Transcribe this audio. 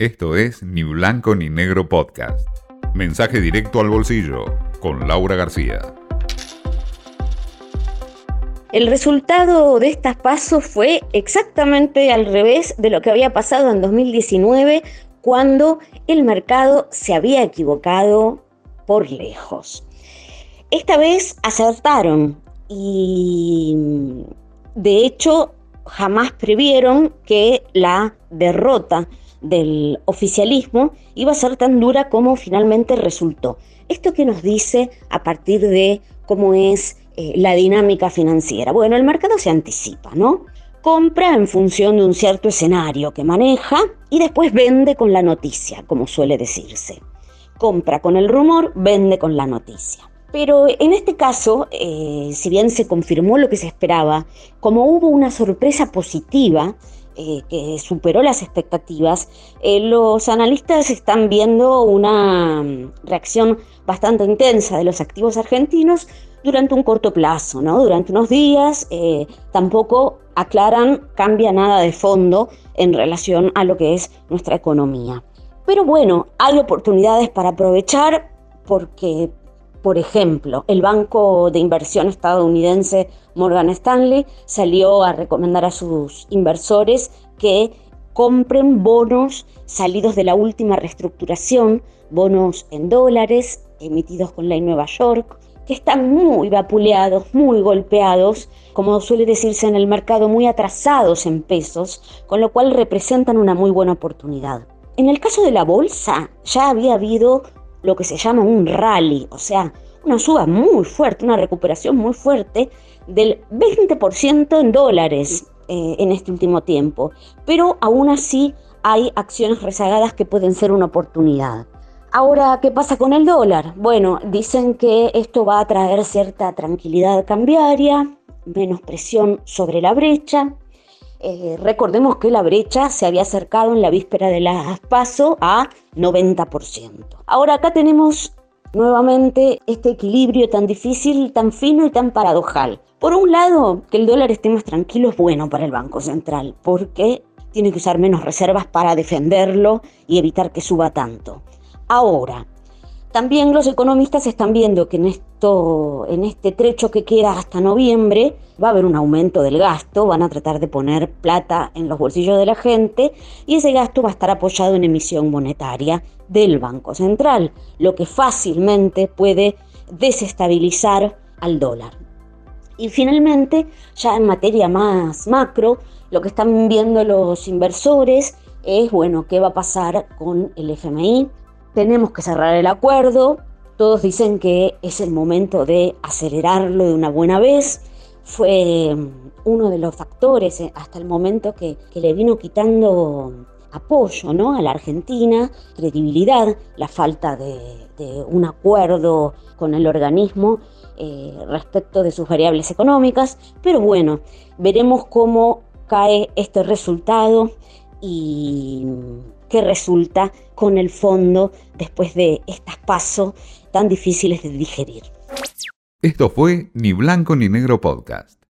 Esto es Ni Blanco ni Negro Podcast. Mensaje directo al bolsillo con Laura García. El resultado de estas pasos fue exactamente al revés de lo que había pasado en 2019 cuando el mercado se había equivocado por lejos. Esta vez acertaron y de hecho jamás previeron que la derrota del oficialismo iba a ser tan dura como finalmente resultó. ¿Esto que nos dice a partir de cómo es eh, la dinámica financiera? Bueno, el mercado se anticipa, ¿no? Compra en función de un cierto escenario que maneja y después vende con la noticia, como suele decirse. Compra con el rumor, vende con la noticia. Pero en este caso, eh, si bien se confirmó lo que se esperaba, como hubo una sorpresa positiva, eh, que superó las expectativas, eh, los analistas están viendo una mm, reacción bastante intensa de los activos argentinos durante un corto plazo, ¿no? Durante unos días, eh, tampoco aclaran, cambia nada de fondo en relación a lo que es nuestra economía. Pero bueno, hay oportunidades para aprovechar porque por ejemplo, el banco de inversión estadounidense Morgan Stanley salió a recomendar a sus inversores que compren bonos salidos de la última reestructuración, bonos en dólares emitidos con la Nueva York, que están muy vapuleados, muy golpeados, como suele decirse en el mercado, muy atrasados en pesos, con lo cual representan una muy buena oportunidad. En el caso de la bolsa, ya había habido lo que se llama un rally, o sea, una suba muy fuerte, una recuperación muy fuerte del 20% en dólares eh, en este último tiempo. Pero aún así hay acciones rezagadas que pueden ser una oportunidad. Ahora, ¿qué pasa con el dólar? Bueno, dicen que esto va a traer cierta tranquilidad cambiaria, menos presión sobre la brecha, eh, recordemos que la brecha se había acercado en la víspera de las PASO a 90%. Ahora acá tenemos nuevamente este equilibrio tan difícil, tan fino y tan paradojal. Por un lado, que el dólar esté más tranquilo es bueno para el Banco Central, porque tiene que usar menos reservas para defenderlo y evitar que suba tanto. Ahora, también los economistas están viendo que en, esto, en este trecho que queda hasta noviembre va a haber un aumento del gasto, van a tratar de poner plata en los bolsillos de la gente y ese gasto va a estar apoyado en emisión monetaria del Banco Central, lo que fácilmente puede desestabilizar al dólar. Y finalmente, ya en materia más macro, lo que están viendo los inversores es, bueno, qué va a pasar con el FMI, tenemos que cerrar el acuerdo, todos dicen que es el momento de acelerarlo de una buena vez, fue mm, uno de los factores eh, hasta el momento que, le vino quitando apoyo ¿no? a la Argentina, credibilidad, la falta de, un acuerdo con el organismo eh, respecto de sus variables económicas, pero bueno, veremos cómo cae este resultado y que resulta con el fondo después de estos pasos tan difíciles de digerir. Esto fue Ni Blanco ni Negro Podcast.